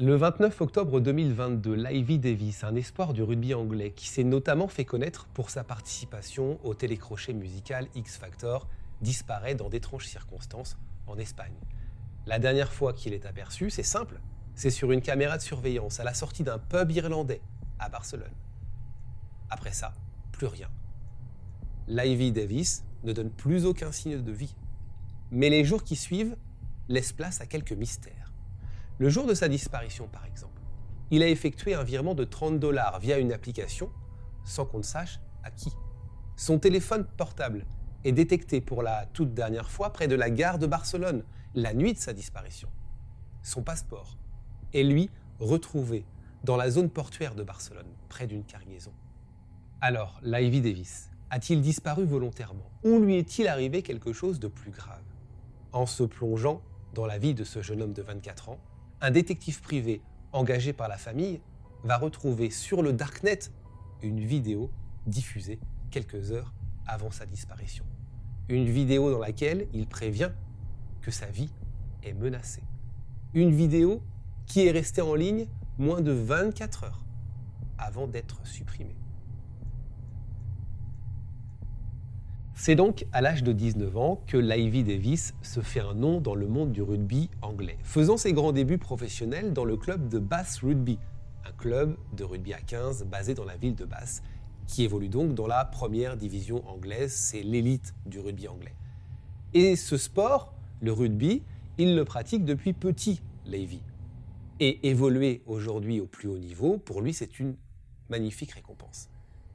Le 29 octobre 2022, Livy Davis, un espoir du rugby anglais qui s'est notamment fait connaître pour sa participation au télécrochet musical X Factor, disparaît dans d'étranges circonstances en Espagne. La dernière fois qu'il est aperçu, c'est simple, c'est sur une caméra de surveillance à la sortie d'un pub irlandais à Barcelone. Après ça, plus rien. Livy Davis ne donne plus aucun signe de vie. Mais les jours qui suivent laissent place à quelques mystères. Le jour de sa disparition, par exemple, il a effectué un virement de 30 dollars via une application sans qu'on ne sache à qui. Son téléphone portable est détecté pour la toute dernière fois près de la gare de Barcelone, la nuit de sa disparition. Son passeport est, lui, retrouvé dans la zone portuaire de Barcelone, près d'une cargaison. Alors, Livy Davis a-t-il disparu volontairement Ou lui est-il arrivé quelque chose de plus grave? En se plongeant dans la vie de ce jeune homme de 24 ans, un détective privé engagé par la famille va retrouver sur le Darknet une vidéo diffusée quelques heures avant sa disparition. Une vidéo dans laquelle il prévient que sa vie est menacée. Une vidéo qui est restée en ligne moins de 24 heures avant d'être supprimée. C'est donc à l'âge de 19 ans que Livy Davis se fait un nom dans le monde du rugby anglais, faisant ses grands débuts professionnels dans le club de Bath Rugby, un club de rugby à 15 basé dans la ville de Bath, qui évolue donc dans la première division anglaise, c'est l'élite du rugby anglais. Et ce sport, le rugby, il le pratique depuis petit, Levy. Et évoluer aujourd'hui au plus haut niveau, pour lui, c'est une magnifique récompense.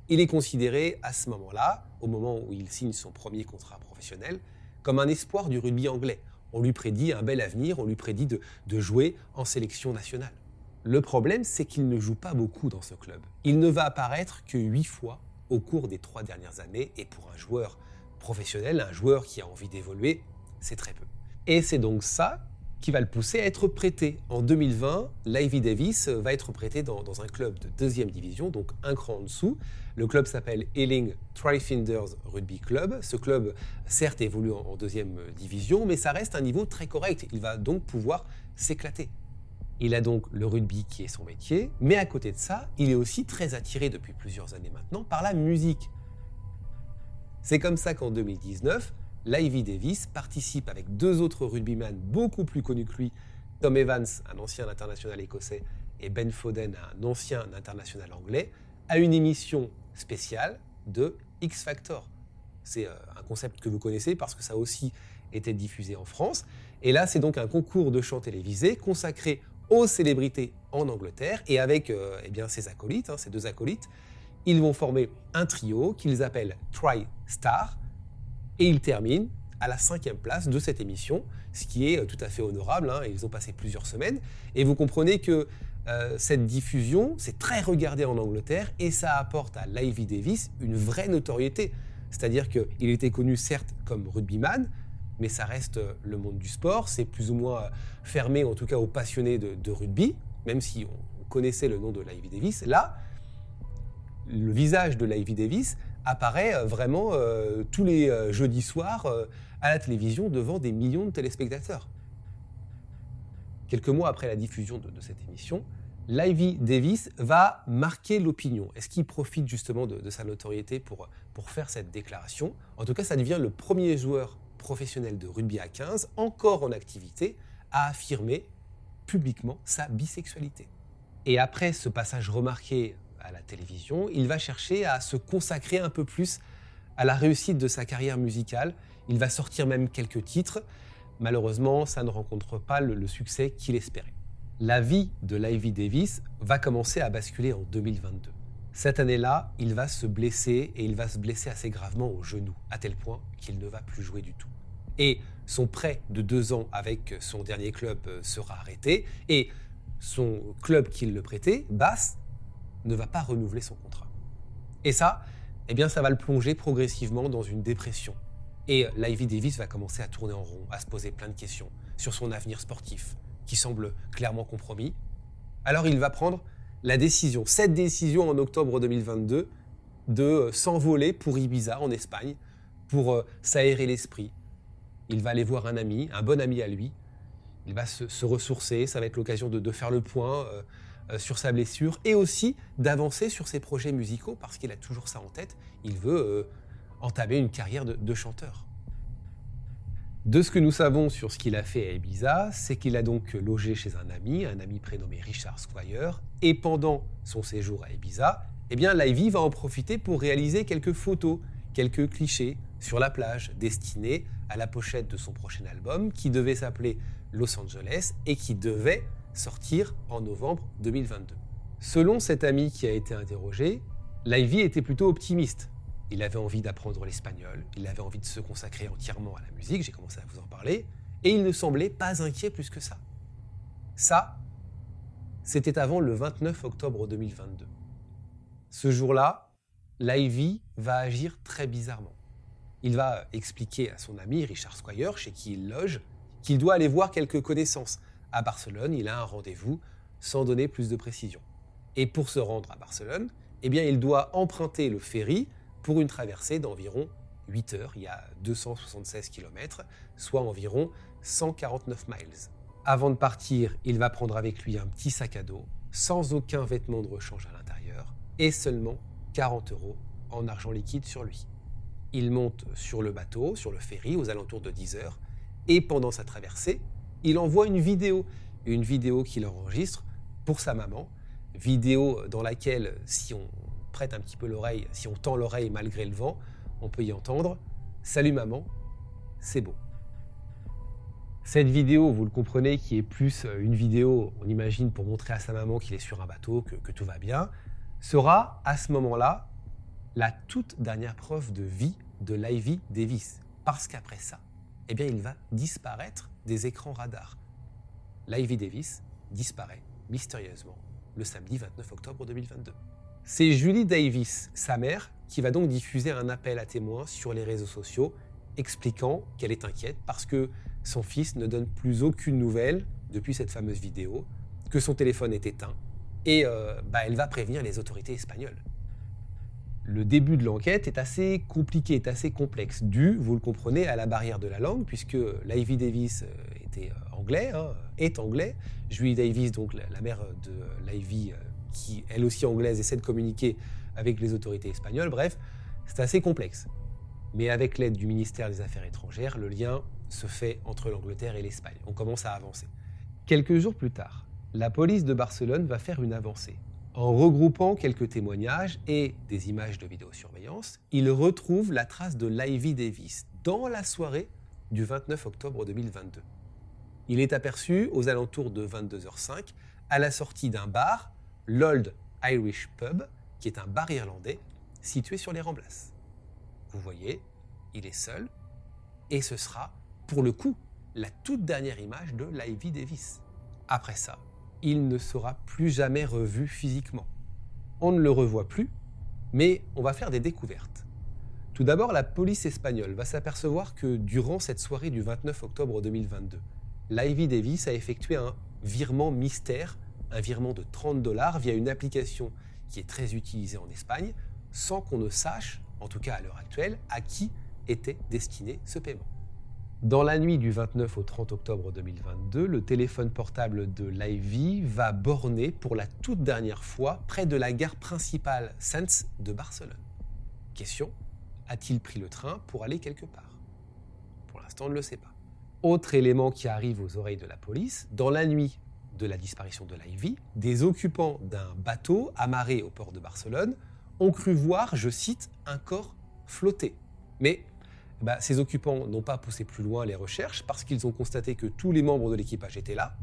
Il est considéré à ce moment-là, au moment où il signe son premier contrat professionnel, comme un espoir du rugby anglais. On lui prédit un bel avenir, on lui prédit de, jouer en sélection nationale. Le problème, c'est qu'il ne joue pas beaucoup dans ce club. Il ne va apparaître que huit fois au cours des trois dernières années, et pour un joueur professionnel, un joueur qui a envie d'évoluer, c'est très peu. Et c'est donc ça qui va le pousser à être prêté. En 2020, Livy Davis va être prêté dans, un club de deuxième division, donc un cran en dessous. Le club s'appelle Ealing Trifinders Rugby Club. Ce club, certes, évolue en, deuxième division, mais ça reste un niveau très correct. Il va donc pouvoir s'éclater. Il a donc le rugby qui est son métier, mais à côté de ça, il est aussi très attiré depuis plusieurs années maintenant par la musique. C'est comme ça qu'en 2019, Livy Davis participe avec deux autres rugbyman beaucoup plus connus que lui, Tom Evans, un ancien international écossais, et Ben Foden, un ancien international anglais, à une émission spéciale de X Factor. C'est euh, un concept que vous connaissez parce que ça a aussi été diffusé en France. Et là, c'est donc un concours de chant télévisé consacré aux célébrités en Angleterre et avec euh, eh bien, ses acolytes, hein, ces deux acolytes, ils vont former un trio qu'ils appellent Tri Star et ils terminent à la cinquième place de cette émission, ce qui est euh, tout à fait honorable. Hein, ils ont passé plusieurs semaines. Et vous comprenez que euh, cette diffusion, c'est très regardé en Angleterre et ça apporte à Livy Davis une vraie notoriété. C'est-à-dire qu'il était connu certes comme rugbyman, mais ça reste euh, le monde du sport. C'est plus ou moins fermé, en tout cas aux passionnés de, rugby, même si on connaissait le nom de Livy Davis. Là, le visage de Livy Davis apparaît euh, vraiment euh, tous les euh, jeudis soirs à la télévision devant des millions de téléspectateurs. Quelques mois après la diffusion de, cette émission, Livy Davis va marquer l'opinion. Est-ce qu'il profite justement de, sa notoriété pour, pour faire cette déclaration? En tout cas, ça devient le premier joueur professionnel de rugby à 15, encore en activité, à affirmer publiquement sa bisexualité. Et après ce passage remarqué à la télévision, il va chercher à se consacrer un peu plus à la réussite de sa carrière musicale. Il va sortir même quelques titres. Malheureusement, ça ne rencontre pas le, succès qu'il espérait. La vie de Livy Davis va commencer à basculer en 2022. Cette année-là, il va se blesser et il va se blesser assez gravement au genou, à tel point qu'il ne va plus jouer du tout. Et son prêt de deux ans avec son dernier club euh, sera arrêté et son club qui le prêtait, Bass, ne va pas renouveler son contrat. Et ça, eh bien, ça va le plonger progressivement dans une dépression. Et l'Ivy Davis va commencer à tourner en rond, à se poser plein de questions sur son avenir sportif, qui semble clairement compromis. Alors il va prendre la décision, cette décision en octobre 2022, de s'envoler pour Ibiza en Espagne, pour euh, s'aérer l'esprit. Il va aller voir un ami, un bon ami à lui. Il va se, ressourcer, ça va être l'occasion de, faire le point euh, sur sa blessure et aussi d'avancer sur ses projets musicaux parce qu'il a toujours ça en tête. Il veut entamer une carrière de chanteur. De ce que nous savons sur ce qu'il a fait à Ibiza, c'est qu'il a donc logé chez un ami, un ami prénommé Richard Squire, et pendant son séjour à Ibiza, eh bien l'Ivy va en profiter pour réaliser quelques photos, quelques clichés sur la plage destinés à la pochette de son prochain album qui devait s'appeler Los Angeles et qui devait sortir en novembre 2022. Selon cet ami qui a été interrogé, l'Ivy était plutôt optimiste il avait envie d'apprendre l'espagnol, il avait envie de se consacrer entièrement à la musique, j'ai commencé à vous en parler, et il ne semblait pas inquiet plus que ça. Ça, c'était avant le 29 octobre 2022. Ce jour-là, l'Ivy va agir très bizarrement. Il va expliquer à son ami Richard Squire, chez qui il loge, qu'il doit aller voir quelques connaissances. À Barcelone, il a un rendez-vous sans donner plus de précision. Et pour se rendre à Barcelone, eh il doit emprunter le ferry pour une traversée d'environ 8 heures. Il y a 276 km, soit environ 149 miles. Avant de partir, il va prendre avec lui un petit sac à dos, sans aucun vêtement de rechange à l'intérieur, et seulement 40 euros en argent liquide sur lui. Il monte sur le bateau, sur le ferry, aux alentours de 10 heures, et pendant sa traversée, il envoie une vidéo, une vidéo qu'il enregistre pour sa maman, vidéo dans laquelle, si on prête un petit peu l'oreille, si on tend l'oreille malgré le vent, on peut y entendre Salut maman, c'est beau. Cette vidéo, vous le comprenez, qui est plus euh, une vidéo, on imagine, pour montrer à sa maman qu'il est sur un bateau, que, tout va bien, sera à ce moment-là la toute dernière preuve de vie de l'Ivy Davis. Parce qu'après ça, eh bien, il va disparaître des écrans radars. L'Ivy Davis disparaît mystérieusement le samedi 29 octobre 2022. C'est Julie Davis, sa mère, qui va donc diffuser un appel à témoins sur les réseaux sociaux expliquant qu'elle est inquiète parce que son fils ne donne plus aucune nouvelle depuis cette fameuse vidéo, que son téléphone est éteint et euh, bah, elle va prévenir les autorités espagnoles. Le début de l'enquête est assez compliqué, est assez complexe, dû, vous le comprenez, à la barrière de la langue, puisque Livy Davis euh, était euh, anglais, hein, est anglais. Julie Davis, donc la, mère de Livy, qui, elle aussi anglaise, essaie de communiquer avec les autorités espagnoles. Bref, c'est assez complexe. Mais avec l'aide du ministère des Affaires étrangères, le lien se fait entre l'Angleterre et l'Espagne. On commence à avancer. Quelques jours plus tard, la police de Barcelone va faire une avancée. En regroupant quelques témoignages et des images de vidéosurveillance, ils retrouvent la trace de l'Ivy Davis dans la soirée du 29 octobre 2022. Il est aperçu aux alentours de 22h05 à la sortie d'un bar l'Old Irish Pub, qui est un bar irlandais situé sur les Ramblas. Vous voyez, il est seul, et ce sera, pour le coup, la toute dernière image de Livy Davis. Après ça, il ne sera plus jamais revu physiquement. On ne le revoit plus, mais on va faire des découvertes. Tout d'abord, la police espagnole va s'apercevoir que durant cette soirée du 29 octobre 2022, Livy Davis a effectué un virement mystère un virement de 30 dollars via une application qui est très utilisée en Espagne, sans qu'on ne sache, en tout cas à l'heure actuelle, à qui était destiné ce paiement. Dans la nuit du 29 au 30 octobre 2022, le téléphone portable de l'Ivy va borner pour la toute dernière fois près de la gare principale Sens de Barcelone. Question, a-t-il pris le train pour aller quelque part? Pour l'instant, on ne le sait pas. Autre élément qui arrive aux oreilles de la police, dans la nuit de la disparition de l'Ivy, des occupants d'un bateau amarré au port de Barcelone ont cru voir, je cite, un corps flotter. Mais bah, ces occupants n'ont pas poussé plus loin les recherches parce qu'ils ont constaté que tous les membres de l'équipage étaient là,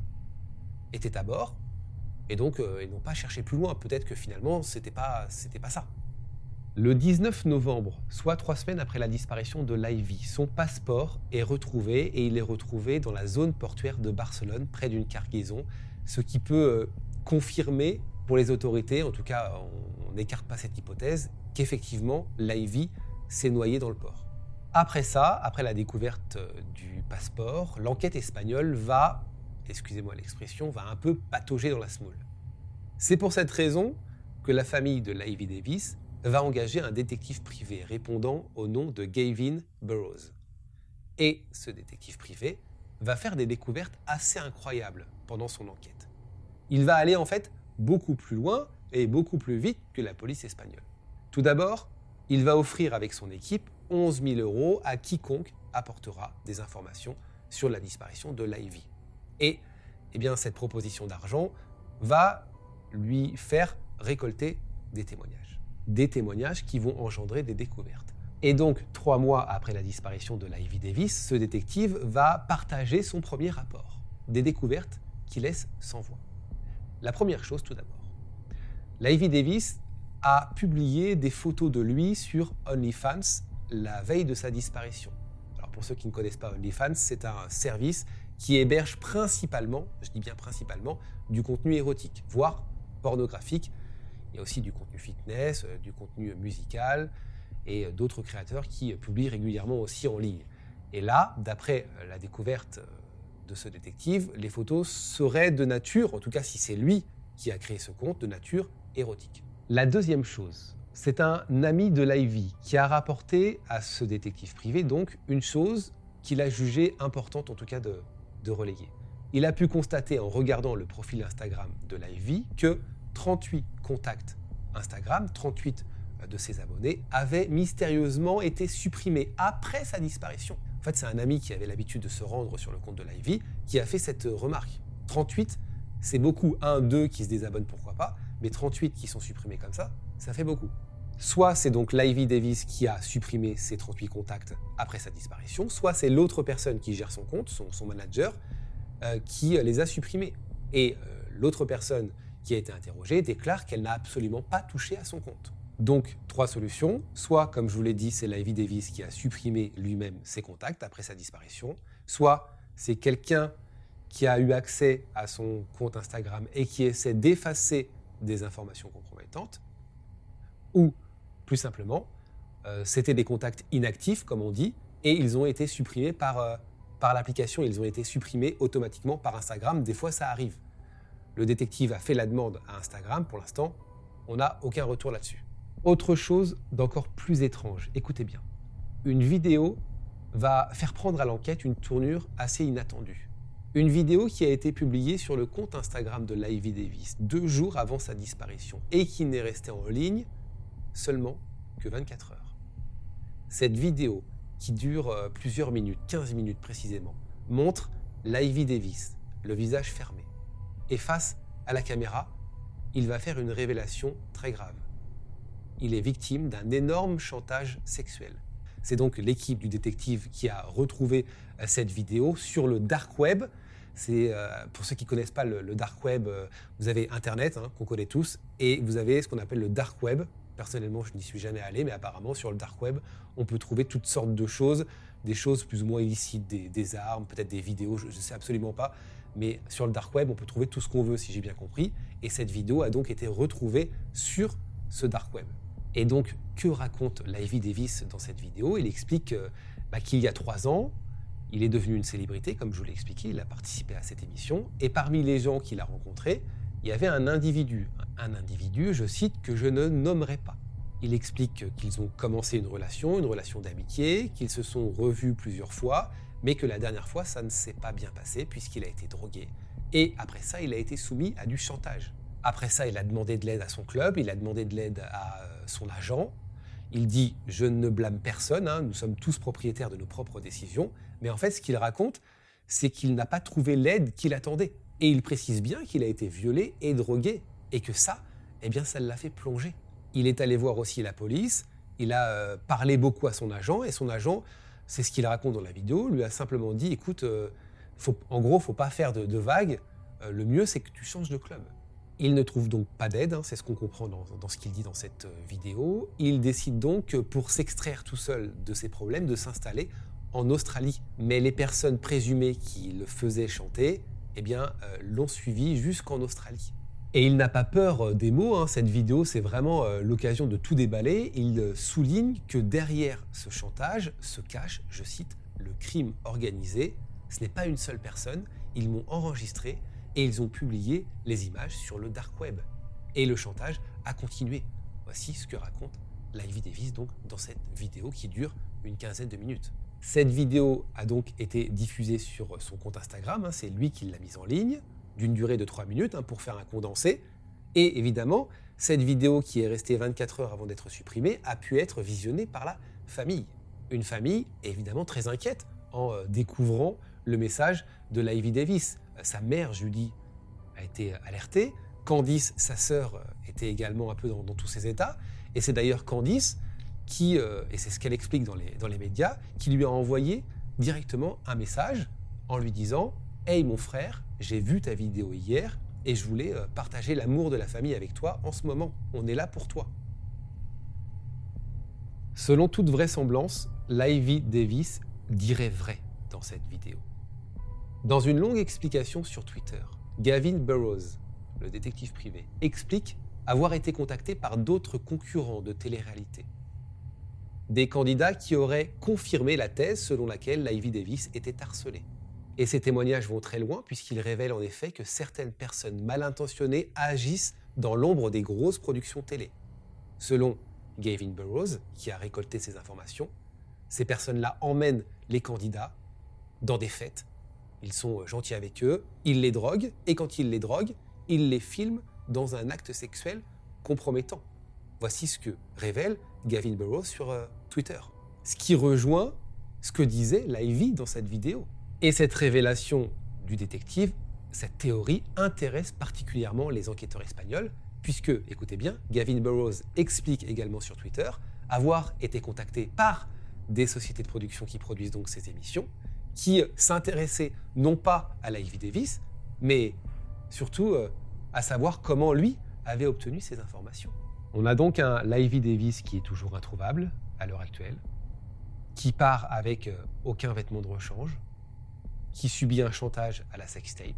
étaient à bord, Et donc, ils n'ont pas cherché plus loin. Peut-être que finalement, c'était pas, c'était pas ça. Le 19 novembre, soit trois semaines après la disparition de l'Ivy, son passeport est retrouvé et il est retrouvé dans la zone portuaire de Barcelone, près d'une cargaison, ce qui peut confirmer pour les autorités, en tout cas on n'écarte pas cette hypothèse, qu'effectivement l'Ivy s'est noyé dans le port. Après ça, après la découverte euh, du passeport, l'enquête espagnole va, excusez-moi l'expression, va un peu patauger dans la smoule. C'est pour cette raison que la famille de l'Ivy Davis va engager un détective privé répondant au nom de Gavin Burroughs. Et ce détective privé va faire des découvertes assez incroyables pendant son enquête. Il va aller en fait beaucoup plus loin et beaucoup plus vite que la police espagnole. Tout d'abord, il va offrir avec son équipe 11 000 euros à quiconque apportera des informations sur la disparition de l'Ivy. Et eh bien, cette proposition d'argent va lui faire récolter des témoignages. Des témoignages qui vont engendrer des découvertes. Et donc, trois mois après la disparition de l'Ivy Davis, ce détective va partager son premier rapport. Des découvertes qui laissent sans voix. La première chose, tout d'abord. Ivy Davis a publié des photos de lui sur OnlyFans la veille de sa disparition. Alors pour ceux qui ne connaissent pas OnlyFans, c'est un service qui héberge principalement, je dis bien principalement, du contenu érotique, voire pornographique. Il y a aussi du contenu fitness, euh, du contenu musical et euh, d'autres créateurs qui publient régulièrement aussi en ligne. Et là, d'après euh, la découverte de ce détective, les photos seraient de nature, en tout cas si c'est lui qui a créé ce compte, de nature érotique. La deuxième chose, c'est un ami de l'Ivy qui a rapporté à ce détective privé donc une chose qu'il a jugée importante en tout cas de, de relayer. Il a pu constater en regardant le profil Instagram de l'Ivy que 38 contacts Instagram, 38 de ses abonnés, avaient mystérieusement été supprimés après sa disparition. En fait, c'est un ami qui avait l'habitude de se rendre sur le compte de l'Ivy qui a fait cette remarque. 38, c'est beaucoup. Un, deux qui se désabonnent, pourquoi pas, mais 38 qui sont supprimés comme ça, ça fait beaucoup. Soit c'est donc l'Ivy Davis qui a supprimé ces 38 contacts après sa disparition, soit c'est l'autre personne qui gère son compte, son, manager, euh, qui les a supprimés. Et euh, l'autre personne qui a été interrogée déclare qu'elle n'a absolument pas touché à son compte. Donc, trois solutions. Soit, comme je vous l'ai dit, c'est Ivy Davis qui a supprimé lui-même ses contacts après sa disparition. Soit, c'est quelqu'un qui a eu accès à son compte Instagram et qui essaie d'effacer des informations compromettantes. Ou, plus simplement, euh, c'était des contacts inactifs, comme on dit, et ils ont été supprimés par, euh, par l'application, ils ont été supprimés automatiquement par Instagram. Des fois, ça arrive. Le détective a fait la demande à Instagram. Pour l'instant, on n'a aucun retour là-dessus. Autre chose d'encore plus étrange, écoutez bien. Une vidéo va faire prendre à l'enquête une tournure assez inattendue. Une vidéo qui a été publiée sur le compte Instagram de Livy Davis deux jours avant sa disparition et qui n'est restée en ligne seulement que 24 heures. Cette vidéo, qui dure euh, plusieurs minutes, 15 minutes précisément, montre Livy Davis, le visage fermé. Et face à la caméra, il va faire une révélation très grave il est victime d'un énorme chantage sexuel. C'est donc l'équipe du détective qui a retrouvé euh, cette vidéo sur le dark web. C'est euh, pour ceux qui connaissent pas le, dark web, vous avez Internet hein, qu'on connaît tous et vous avez ce qu'on appelle le dark web. Personnellement, je n'y suis jamais allé, mais apparemment sur le dark web, on peut trouver toutes sortes de choses, des choses plus ou moins illicites, des, armes, peut-être des vidéos, je ne sais absolument pas. Mais sur le dark web, on peut trouver tout ce qu'on veut, si j'ai bien compris. Et cette vidéo a donc été retrouvée sur ce dark web. Et donc, que raconte Livy Davis dans cette vidéo? Il explique bah, qu'il y a trois ans, il est devenu une célébrité, comme je vous l'ai expliqué, il a participé à cette émission, et parmi les gens qu'il a rencontrés, il y avait un individu, un individu, je cite, que je ne nommerai pas. Il explique qu'ils ont commencé une relation, une relation d'amitié, qu'ils se sont revus plusieurs fois, mais que la dernière fois, ça ne s'est pas bien passé puisqu'il a été drogué. Et après ça, il a été soumis à du chantage. Après ça, il a demandé de l'aide à son club, il a demandé de l'aide à euh, son agent. Il dit Je ne blâme personne, hein, nous sommes tous propriétaires de nos propres décisions. Mais en fait, ce qu'il raconte, c'est qu'il n'a pas trouvé l'aide qu'il attendait. Et il précise bien qu'il a été violé et drogué. Et que ça, eh bien, ça l'a fait plonger. Il est allé voir aussi la police, il a euh, parlé beaucoup à son agent, et son agent, c'est ce qu'il raconte dans la vidéo, lui a simplement dit Écoute, euh, en gros, faut pas faire de, vagues, le mieux c'est que tu changes de club. Il ne trouve donc pas d'aide, hein, c'est ce qu'on comprend dans, dans ce qu'il dit dans cette euh, vidéo. Il décide donc, pour s'extraire tout seul de ses problèmes, de s'installer en Australie. Mais les personnes présumées qui le faisaient chanter, eh bien, euh, l'ont suivi jusqu'en Australie. Et il n'a pas peur euh, des mots, hein. cette vidéo c'est vraiment euh, l'occasion de tout déballer. Il souligne que derrière ce chantage se cache, je cite, le crime organisé. Ce n'est pas une seule personne, ils m'ont enregistré et ils ont publié les images sur le dark web. Et le chantage a continué. Voici ce que raconte Livy Davis donc dans cette vidéo qui dure une quinzaine de minutes. Cette vidéo a donc été diffusée sur son compte Instagram, hein. c'est lui qui l'a mise en ligne d'une durée de 3 minutes hein, pour faire un condensé. Et évidemment, cette vidéo qui est restée 24 heures avant d'être supprimée a pu être visionnée par la famille. Une famille évidemment très inquiète en euh, découvrant le message de Ivy Davis. Euh, sa mère, Judy, a été alertée. Candice, sa sœur, euh, était également un peu dans, tous ces états. Et c'est d'ailleurs Candice qui, et c'est ce qu'elle explique dans les, dans les médias, qui lui a envoyé directement un message en lui disant Hey mon frère, j'ai vu ta vidéo hier et je voulais euh, partager l'amour de la famille avec toi en ce moment. On est là pour toi. Selon toute vraisemblance, Livy Davis dirait vrai dans cette vidéo. Dans une longue explication sur Twitter, Gavin Burroughs, le détective privé, explique avoir été contacté par d'autres concurrents de télé-réalité. Des candidats qui auraient confirmé la thèse selon laquelle Livy Davis était harcelée. Et ces témoignages vont très loin puisqu'ils révèlent en effet que certaines personnes mal intentionnées agissent dans l'ombre des grosses productions télé. Selon Gavin Burroughs, qui a récolté ces informations, ces personnes-là emmènent les candidats dans des fêtes. Ils sont gentils avec eux, ils les droguent, et quand ils les droguent, ils les filment dans un acte sexuel compromettant. Voici ce que révèle Gavin Burroughs sur euh, Twitter. Ce qui rejoint ce que disait Livy dans cette vidéo. Et cette révélation du détective, cette théorie intéresse particulièrement les enquêteurs espagnols, puisque, écoutez bien, Gavin Burroughs explique également sur Twitter avoir été contacté par des sociétés de production qui produisent donc ces émissions, qui s'intéressaient non pas à Ivy Davis, mais surtout euh, à savoir comment lui avait obtenu ces informations. On a donc un Ivy Davis qui est toujours introuvable à l'heure actuelle, qui part avec euh, aucun vêtement de rechange, qui subit un chantage à la sextape.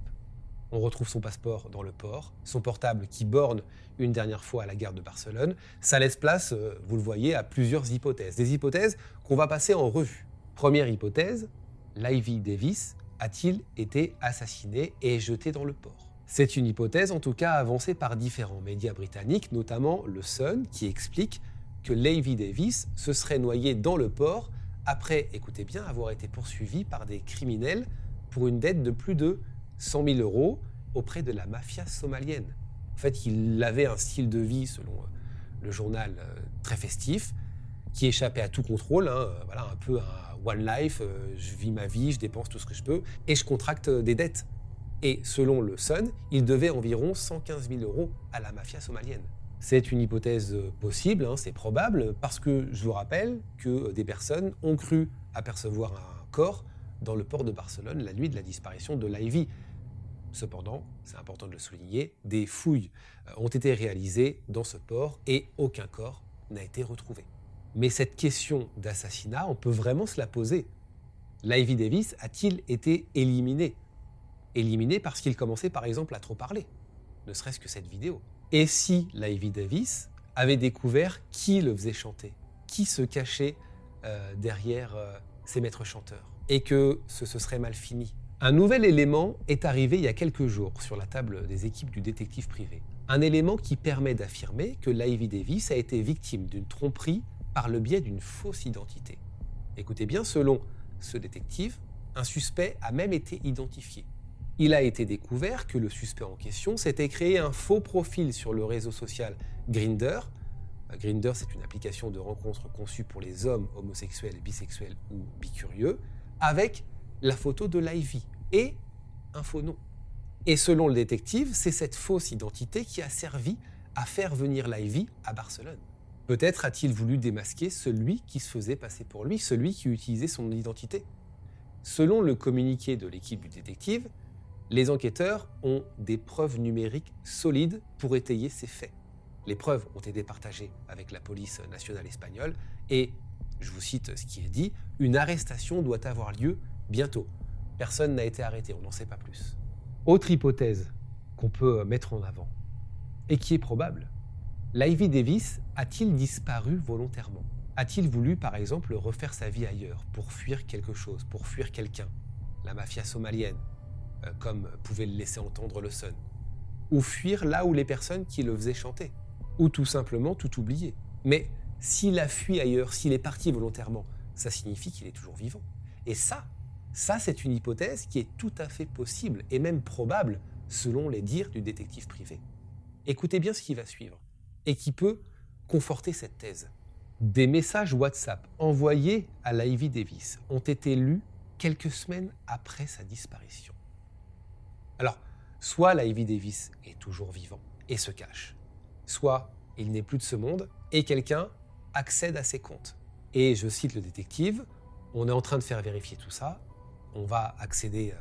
On retrouve son passeport dans le port, son portable qui borne une dernière fois à la gare de Barcelone. Ça laisse place, euh, vous le voyez, à plusieurs hypothèses. Des hypothèses qu'on va passer en revue. Première hypothèse, Livy Davis a-t-il été assassiné et jeté dans le port? C'est une hypothèse en tout cas avancée par différents médias britanniques, notamment le Sun, qui explique que Livy Davis se serait noyé dans le port après, écoutez bien, avoir été poursuivi par des criminels pour une dette de plus de 100 000 euros auprès de la mafia somalienne. En fait, il avait un style de vie, selon euh, le journal, euh, très festif, qui échappait à tout contrôle. Hein, euh, voilà, un peu un one life, je vis ma vie, je dépense tout ce que je peux, et je contracte des dettes. Et selon le Sun, il devait environ 115 000 euros à la mafia somalienne. C'est une hypothèse possible, hein, c'est probable, parce que je vous rappelle que des personnes ont cru apercevoir un corps dans le port de Barcelone la nuit de la disparition de l'Ivy. Cependant, c'est important de le souligner, des fouilles euh, ont été réalisées dans ce port et aucun corps n'a été retrouvé. Mais cette question d'assassinat, on peut vraiment se la poser. L'Ivy Davis a-t-il été éliminé? Éliminé parce qu'il commençait par exemple à trop parler, ne serait-ce que cette vidéo. Et si l'Ivy Davis avait découvert qui le faisait chanter, qui se cachait euh, derrière euh, ses maîtres chanteurs? Et que ce se serait mal fini. Un nouvel élément est arrivé il y a quelques jours sur la table des équipes du détective privé. Un élément qui permet d'affirmer que Ivy Davis a été victime d'une tromperie par le biais d'une fausse identité. Écoutez bien, selon ce détective, un suspect a même été identifié. Il a été découvert que le suspect en question s'était créé un faux profil sur le réseau social Grinder. Grinder, c'est une application de rencontre conçue pour les hommes homosexuels, bisexuels ou bicurieux avec la photo de l'Ivy et un faux nom. Et selon le détective, c'est cette fausse identité qui a servi à faire venir l'Ivy à Barcelone. Peut-être a-t-il voulu démasquer celui qui se faisait passer pour lui, celui qui utilisait son identité. Selon le communiqué de l'équipe du détective, Les enquêteurs ont des preuves numériques solides pour étayer ces faits. Les preuves ont été partagées avec la police nationale espagnole et, je vous cite ce qui est dit, une arrestation doit avoir lieu bientôt. Personne n'a été arrêté, on n'en sait pas plus. Autre hypothèse qu'on peut mettre en avant, et qui est probable, l'Ivy Davis a-t-il disparu volontairement? A-t-il voulu, par exemple, refaire sa vie ailleurs, pour fuir quelque chose, pour fuir quelqu'un La mafia somalienne, euh, comme pouvait le laisser entendre le Sun. Ou fuir là où les personnes qui le faisaient chanter? Ou tout simplement tout oublier? Mais s'il a fui ailleurs, s'il est parti volontairement, ça signifie qu'il est toujours vivant. Et ça, ça c'est une hypothèse qui est tout à fait possible et même probable selon les dires du détective privé. Écoutez bien ce qui va suivre et qui peut conforter cette thèse. Des messages WhatsApp envoyés à Ivy Davis ont été lus quelques semaines après sa disparition. Alors, soit Ivy Davis est toujours vivant et se cache, soit il n'est plus de ce monde et quelqu'un accède à ses comptes. Et je cite le détective, on est en train de faire vérifier tout ça, on va accéder euh,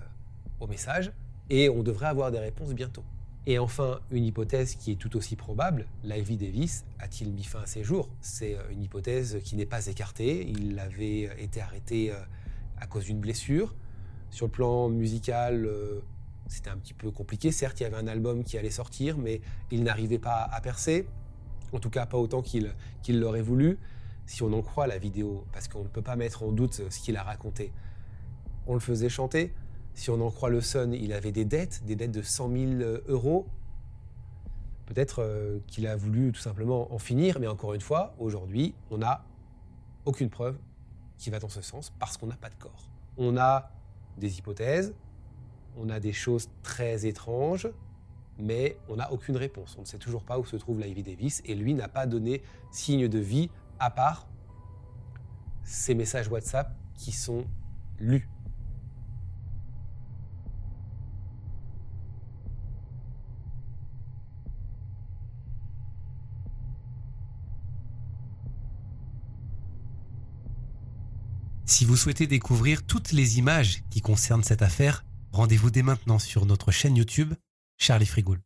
au message et on devrait avoir des réponses bientôt. Et enfin, une hypothèse qui est tout aussi probable, Livy Davis a-t-il mis fin à ses jours? C'est euh, une hypothèse qui n'est pas écartée, il avait euh, été arrêté à cause d'une blessure. Sur le plan musical, c'était un petit peu compliqué. Certes, il y avait un album qui allait sortir, mais il n'arrivait pas à percer. En tout cas, pas autant qu'il l'aurait voulu. Si on en croit la vidéo, parce qu'on ne peut pas mettre en doute ce qu'il a raconté. On le faisait chanter. Si on en croit le Sun, il avait des dettes, des dettes de 100 000 euros. Peut-être euh, qu'il a voulu tout simplement en finir, mais encore une fois, aujourd'hui, on n'a aucune preuve qui va dans ce sens parce qu'on n'a pas de corps. On a des hypothèses, on a des choses très étranges, mais on n'a aucune réponse. On ne sait toujours pas où se trouve Ivy Davis et lui n'a pas donné signe de vie à part ces messages WhatsApp qui sont lus. Si vous souhaitez découvrir toutes les images qui concernent cette affaire, rendez-vous dès maintenant sur notre chaîne YouTube Charlie Frigoul.